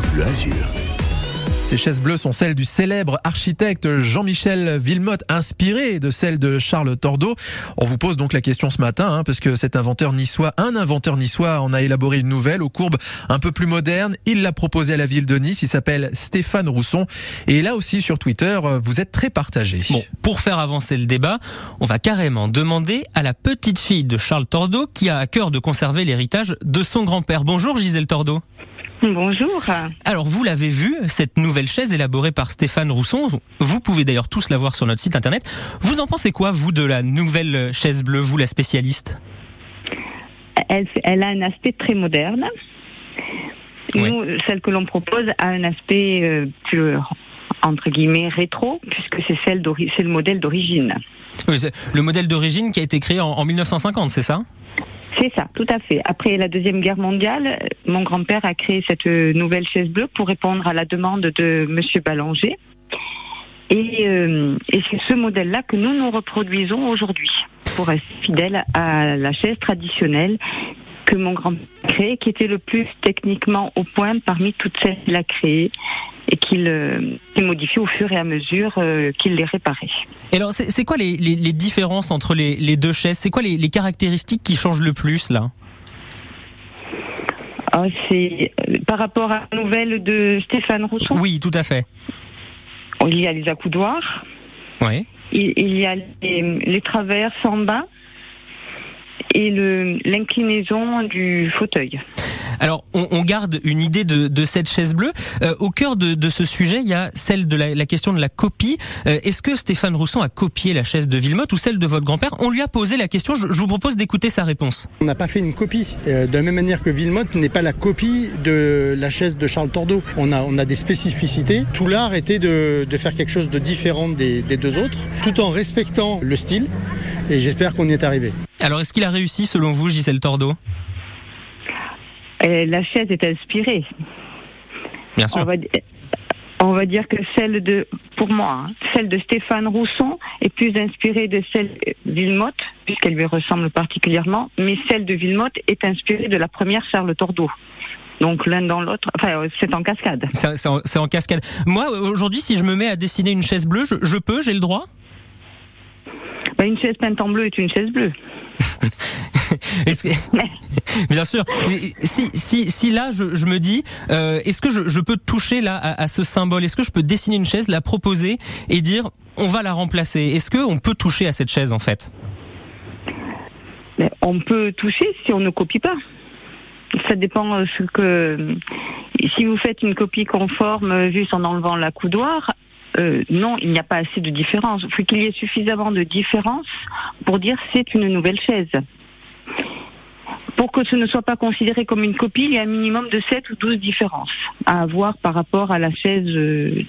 France Bleu Azur. Ces chaises bleues sont celles du célèbre architecte Jean-Michel Villemotte, inspiré de celles de Charles Tordeau. On vous pose donc la question ce matin, hein, parce que cet inventeur niçois, un inventeur niçois, en a élaboré une nouvelle aux courbes un peu plus modernes. Il l'a proposée à la ville de Nice. Il s'appelle Stéphane Rousson. Et là aussi sur Twitter, vous êtes très partagé. Bon, pour faire avancer le débat, on va carrément demander à la petite fille de Charles Tordeau qui a à cœur de conserver l'héritage de son grand-père. Bonjour Gisèle Tordeau. Bonjour. Alors vous l'avez vu, cette nouvelle chaise élaborée par Stéphane Rousson, vous pouvez d'ailleurs tous la voir sur notre site internet. Vous en pensez quoi, vous, de la nouvelle chaise bleue, vous la spécialiste? Elle, elle, a un aspect très moderne. Nous, celle que l'on propose a un aspect euh, plus entre guillemets rétro, puisque c'est celle c'est le modèle d'origine. Oui, le modèle d'origine qui a été créé en, en 1950, c'est ça? C'est ça, tout à fait. Après la Deuxième Guerre mondiale, mon grand-père a créé cette nouvelle chaise bleue pour répondre à la demande de Monsieur Ballanger. Et, euh, c'est ce modèle-là que nous nous reproduisons aujourd'hui pour être fidèle à la chaise traditionnelle que mon grand-père a créée, qui était le plus techniquement au point parmi toutes celles qu'il a créées et qu'il euh, modifie au fur et à mesure euh, qu'il les réparait. Alors, c'est quoi les, différences entre les, deux chaises? C'est quoi les, caractéristiques qui changent le plus là? Ah, C'est euh, par rapport à la nouvelle de Stéphane Rousseau Oui, tout à fait. Il y a les accoudoirs. Oui. Il, il y a les, les traverses en bas et l'inclinaison du fauteuil. Alors, on, on, garde une idée de, de cette chaise bleue. Euh, au cœur de, de, ce sujet, il y a celle de la, la question de la copie. Euh, Est-ce que Stéphane Rousson a copié la chaise de Villemotte ou celle de votre grand-père On lui a posé la question. Je, je vous propose d'écouter sa réponse. On n'a pas fait une copie. Euh, de la même manière que Villemotte n'est pas la copie de la chaise de Charles Tordeau. On a, on a des spécificités. Tout l'art était de, de, faire quelque chose de différent des, des deux autres, tout en respectant le style. Et j'espère qu'on y est arrivé. Alors, est-ce qu'il a réussi selon vous, Gisèle Tordeau? Euh, la chaise est inspirée. Bien sûr. On va, on va, dire que celle de, pour moi, hein, celle de Stéphane Rousson est plus inspirée de celle de Villemotte, puisqu'elle lui ressemble particulièrement, mais celle de Villemotte est inspirée de la première Charles Tordeau. Donc l'un dans l'autre, enfin c'est en cascade. C'est en, en, cascade. Moi aujourd'hui, si je me mets à dessiner une chaise bleue, je, je peux, j'ai le droit? Ben, Une chaise peinte en bleu est une chaise bleue. Bien sûr. Si, si, si là, je, je me dis, euh, est-ce que je, je, peux toucher là à, à ce symbole? Est-ce que je peux dessiner une chaise, la proposer et dire, on va la remplacer? Est-ce qu'on peut toucher à cette chaise en fait? On peut toucher si on ne copie pas. Ça dépend ce que. Si vous faites une copie conforme juste en enlevant la coudoir, euh, non, il n'y a pas assez de différence. Il faut qu'il y ait suffisamment de différence pour dire c'est une nouvelle chaise. Pour que ce ne soit pas considéré comme une copie, il y a un minimum de 7 ou 12 différences à avoir par rapport à la chaise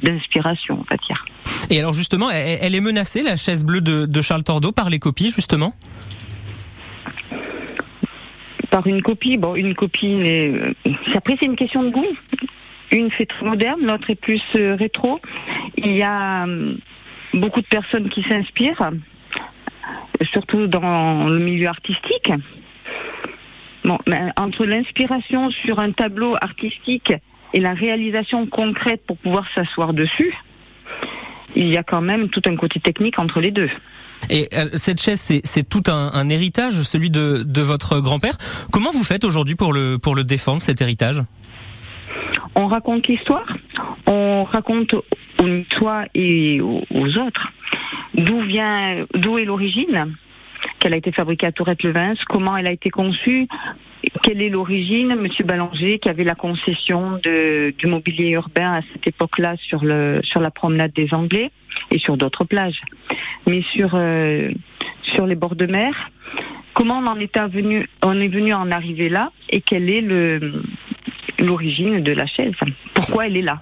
d'inspiration, on va dire. Et alors justement, elle est menacée, la chaise bleue de, de Charles Tordeau, par les copies, justement? Par une copie, bon, une copie, mais après c'est une question de goût. Une fait très moderne, l'autre est plus euh, rétro. Il y a euh, beaucoup de personnes qui s'inspirent, surtout dans le milieu artistique. Bon, mais entre l'inspiration sur un tableau artistique et la réalisation concrète pour pouvoir s'asseoir dessus, il y a quand même tout un côté technique entre les deux. Et euh, cette chaise, c'est tout un, un, héritage, celui de, de votre grand-père. Comment vous faites aujourd'hui pour le, pour le défendre, cet héritage? On raconte l'histoire, on raconte aux Niçois et aux, aux autres d'où vient, d'où est l'origine, qu'elle a été fabriquée à Tourette-le-Vins, comment elle a été conçue, quelle est l'origine, Monsieur Ballanger qui avait la concession de, du mobilier urbain à cette époque-là sur le sur la promenade des Anglais et sur d'autres plages, mais sur euh, sur les bords de mer. Comment on en est venu, on est venu en arriver là et quel est l'origine de la chaise? Pourquoi elle est là?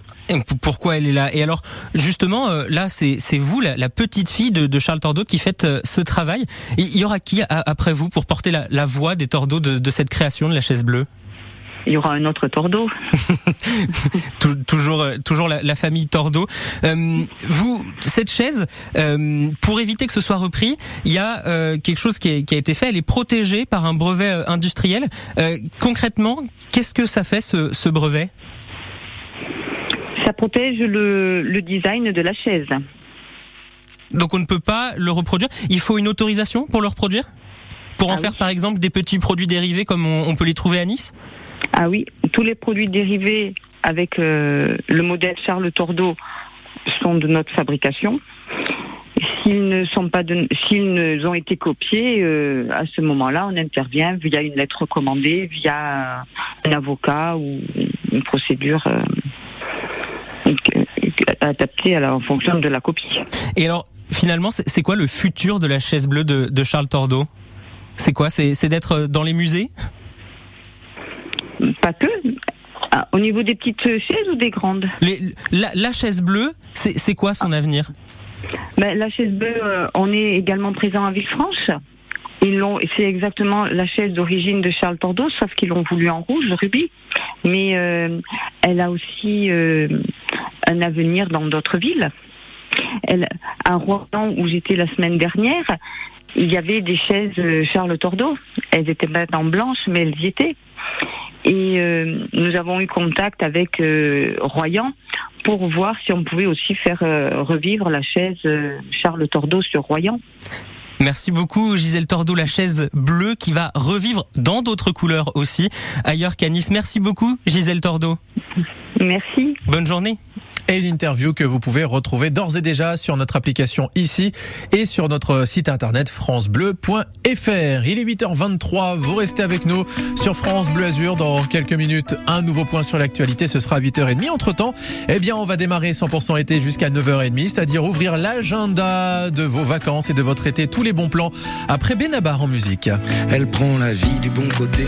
Pourquoi elle est là? Et alors, justement, euh, là, c'est vous, la, la, petite fille de, de Charles Tordeau, qui faites euh, ce travail. Et il y aura qui après vous pour porter la, la voix des Tordeaux de, de, cette création de la chaise bleue? Il y aura un autre Tordeau. toujours, toujours la, la, famille Tordeau. Euh, vous, cette chaise, euh, pour éviter que ce soit repris, il y a euh, quelque chose qui, est, qui, a été fait. Elle est protégée par un brevet industriel. concrètement, qu'est-ce que ça fait ce, ce brevet? Ça protège le, le design de la chaise. Donc on ne peut pas le reproduire. Il faut une autorisation pour le reproduire? Pour en Ah faire par exemple des petits produits dérivés comme on, on peut les trouver à Nice? Ah oui, tous les produits dérivés avec euh, le modèle Charles Tordeau sont de notre fabrication. S'ils ne sont pas s'ils ne ont été copiés, euh, à ce moment-là, on intervient via une lettre recommandée, via un avocat ou une procédure euh, à la, en fonction de la copie. Et alors finalement c'est quoi le futur de la chaise bleue de, de Charles Tordeau? C'est quoi? C'est d'être dans les musées? Pas que. Ah, au niveau des petites chaises ou des grandes? Les- la, la chaise bleue, c'est c'est quoi son avenir? Ben, la chaise bleue, euh, on est également présent à Villefranche. Ils l'ont, c'est exactement la chaise d'origine de Charles Tordeau, sauf qu'ils l'ont voulu en rouge, rubis. Mais euh, elle a aussi euh, un avenir dans d'autres villes. À Rouen, où j'étais la semaine dernière, il y avait des chaises euh, Charles Tordeau. Elles étaient pas en blanche, mais elles y étaient. Et nous avons eu contact avec Royan pour voir si on pouvait aussi faire revivre la chaise Charles Tordeau sur Royan. Merci beaucoup Gisèle Tordeau, la chaise bleue qui va revivre dans d'autres couleurs aussi, ailleurs qu'à Nice. Merci beaucoup Gisèle Tordeau. Merci. Bonne journée. Et une interview que vous pouvez retrouver d'ores et déjà sur notre application ici et sur notre site internet francebleu.fr. Il est 8h23, vous restez avec nous sur France Bleu Azur dans quelques minutes. Un nouveau point sur l'actualité, ce sera à 8h30. Entre temps, eh bien, on va démarrer 100% été jusqu'à 9h30, c'est-à-dire ouvrir l'agenda de vos vacances et de votre été, tous les bons plans après Benabar en musique. Elle prend la vie du bon côté,